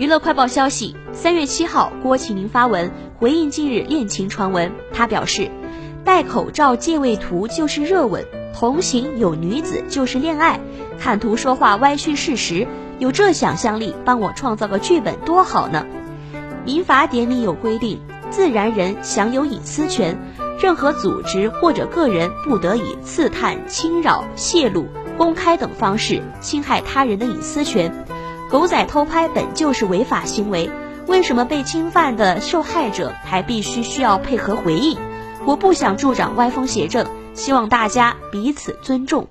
娱乐快报消息：三月七号，郭麒麟发文回应近日恋情传闻。他表示，戴口罩借位图就是热吻，同行有女子就是恋爱，看图说话歪曲事实，有这想象力，帮我创造个剧本多好呢。民法典里有规定，自然人享有隐私权，任何组织或者个人不得以刺探、侵扰、泄露、公开等方式侵害他人的隐私权。狗仔偷拍本就是违法行为，为什么被侵犯的受害者还必须需要配合回应？我不想助长歪风邪正，希望大家彼此尊重。